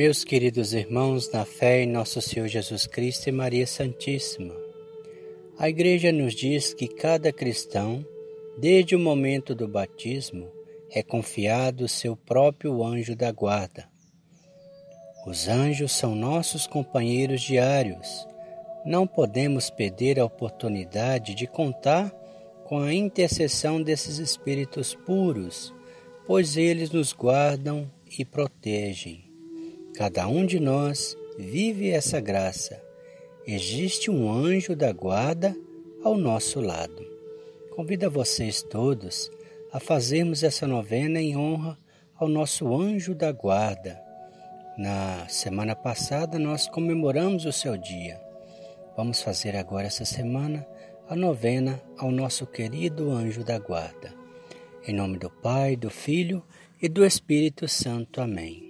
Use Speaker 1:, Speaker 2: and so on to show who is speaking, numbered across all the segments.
Speaker 1: Meus queridos irmãos, na fé em nosso Senhor Jesus Cristo e Maria Santíssima, a Igreja nos diz que cada cristão, desde o momento do batismo, é confiado seu próprio anjo da guarda. Os anjos são nossos companheiros diários. Não podemos perder a oportunidade de contar com a intercessão desses espíritos puros, pois eles nos guardam e protegem. Cada um de nós vive essa graça existe um anjo da guarda ao nosso lado. Convido a vocês todos a fazermos essa novena em honra ao nosso anjo da guarda. Na semana passada nós comemoramos o seu dia. Vamos fazer agora essa semana a novena ao nosso querido anjo da guarda. Em nome do Pai, do Filho e do Espírito Santo. Amém.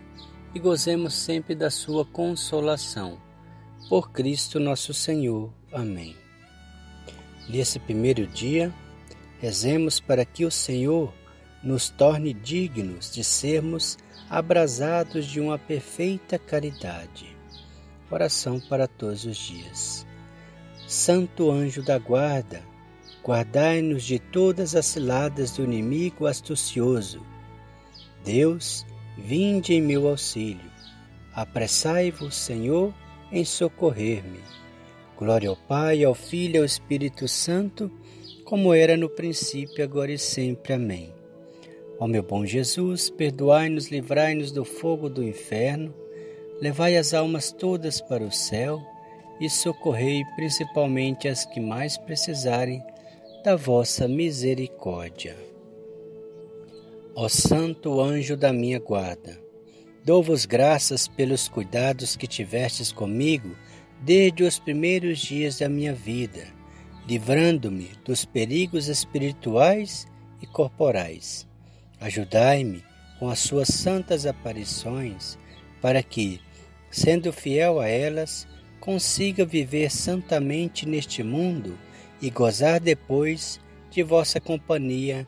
Speaker 1: e gozemos sempre da sua consolação. Por Cristo nosso Senhor. Amém. Nesse primeiro dia, rezemos para que o Senhor nos torne dignos de sermos abrasados de uma perfeita caridade. Oração para todos os dias. Santo anjo da guarda, guardai-nos de todas as ciladas do inimigo astucioso. Deus, Vinde em meu auxílio. Apressai-vos, Senhor, em socorrer-me. Glória ao Pai, ao Filho e ao Espírito Santo, como era no princípio, agora e sempre. Amém. Ó meu bom Jesus, perdoai-nos, livrai-nos do fogo do inferno, levai as almas todas para o céu e socorrei principalmente as que mais precisarem da vossa misericórdia. Ó Santo Anjo da minha guarda, dou-vos graças pelos cuidados que tivestes comigo desde os primeiros dias da minha vida, livrando-me dos perigos espirituais e corporais. Ajudai-me com as suas santas aparições, para que, sendo fiel a elas, consiga viver santamente neste mundo e gozar depois de vossa companhia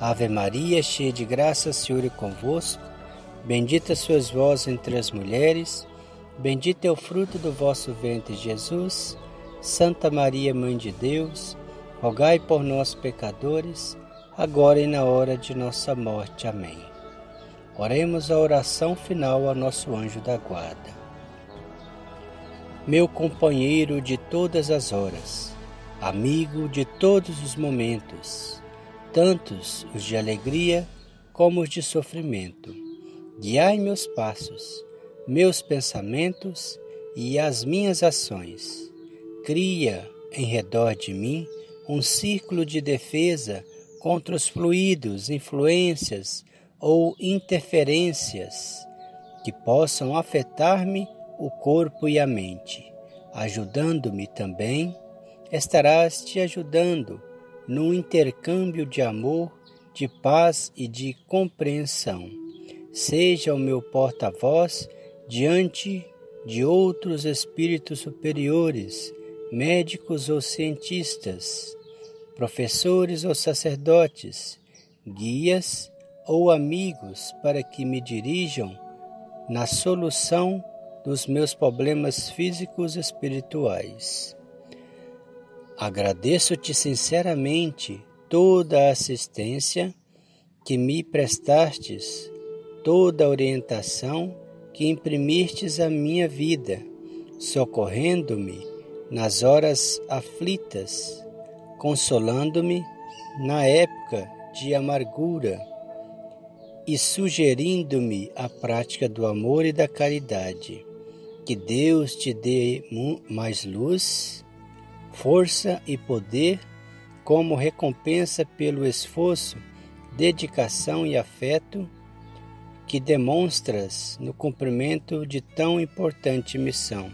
Speaker 1: Ave Maria, cheia de graça, o Senhor é convosco. Bendita sois vós entre as mulheres, bendito é o fruto do vosso ventre, Jesus. Santa Maria, Mãe de Deus, rogai por nós, pecadores, agora e na hora de nossa morte. Amém. Oremos a oração final ao nosso anjo da guarda. Meu companheiro de todas as horas, amigo de todos os momentos, tantos os de alegria como os de sofrimento. Guiai meus passos, meus pensamentos e as minhas ações. Cria em redor de mim um círculo de defesa contra os fluidos, influências ou interferências que possam afetar-me o corpo e a mente. Ajudando-me também, estarás te ajudando num intercâmbio de amor, de paz e de compreensão. Seja o meu porta-voz diante de outros espíritos superiores, médicos ou cientistas, professores ou sacerdotes, guias ou amigos para que me dirijam na solução dos meus problemas físicos e espirituais. Agradeço-te sinceramente toda a assistência que me prestastes, toda a orientação que imprimistes à minha vida, socorrendo-me nas horas aflitas, consolando-me na época de amargura e sugerindo-me a prática do amor e da caridade. Que Deus te dê mais luz, força e poder como recompensa pelo esforço, dedicação e afeto que demonstras no cumprimento de tão importante missão.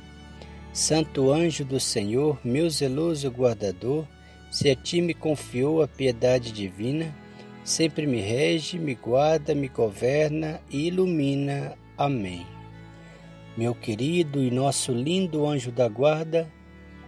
Speaker 1: Santo anjo do Senhor, meu zeloso guardador, se a ti me confiou a piedade divina, sempre me rege, me guarda, me governa e ilumina. Amém. Meu querido e nosso lindo anjo da guarda,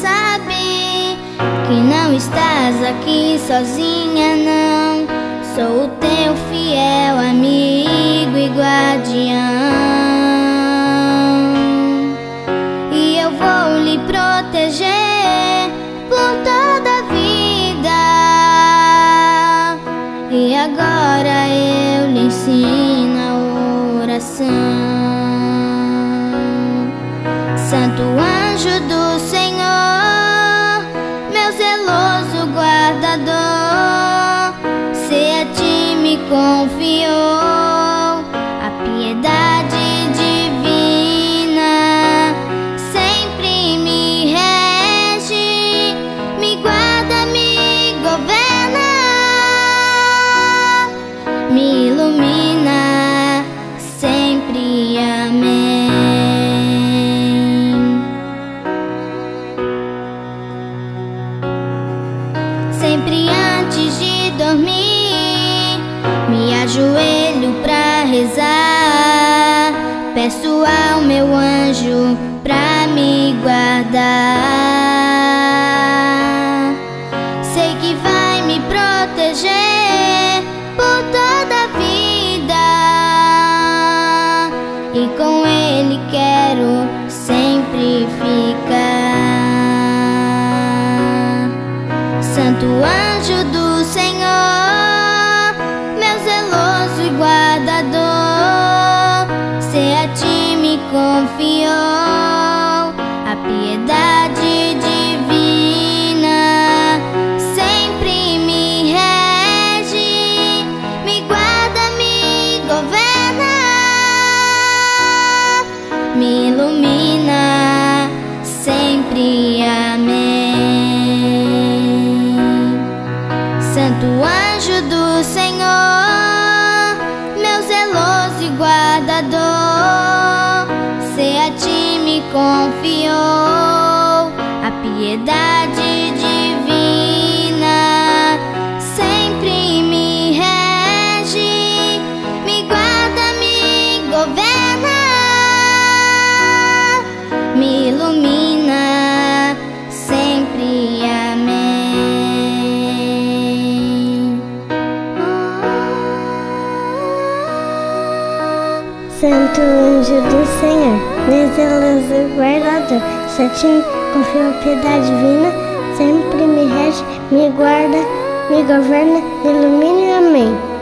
Speaker 2: Sabe que não estás aqui sozinha, não. Sou o teu fiel amigo e guardião. E eu vou lhe proteger por toda a vida. E agora eu lhe ensino a oração. Santo anjo do confiou a piedade divina, sempre me rege, me guarda, me governa, me ilumina sempre. Amém. Anjo Santo anjo do Senhor, meu zeloso guardador, se a ti me confiou a piedade Santo anjo do Senhor, zeloso guardador,
Speaker 3: ti confio a piedade divina, sempre me rege, me guarda, me governa, me ilumina. Amém.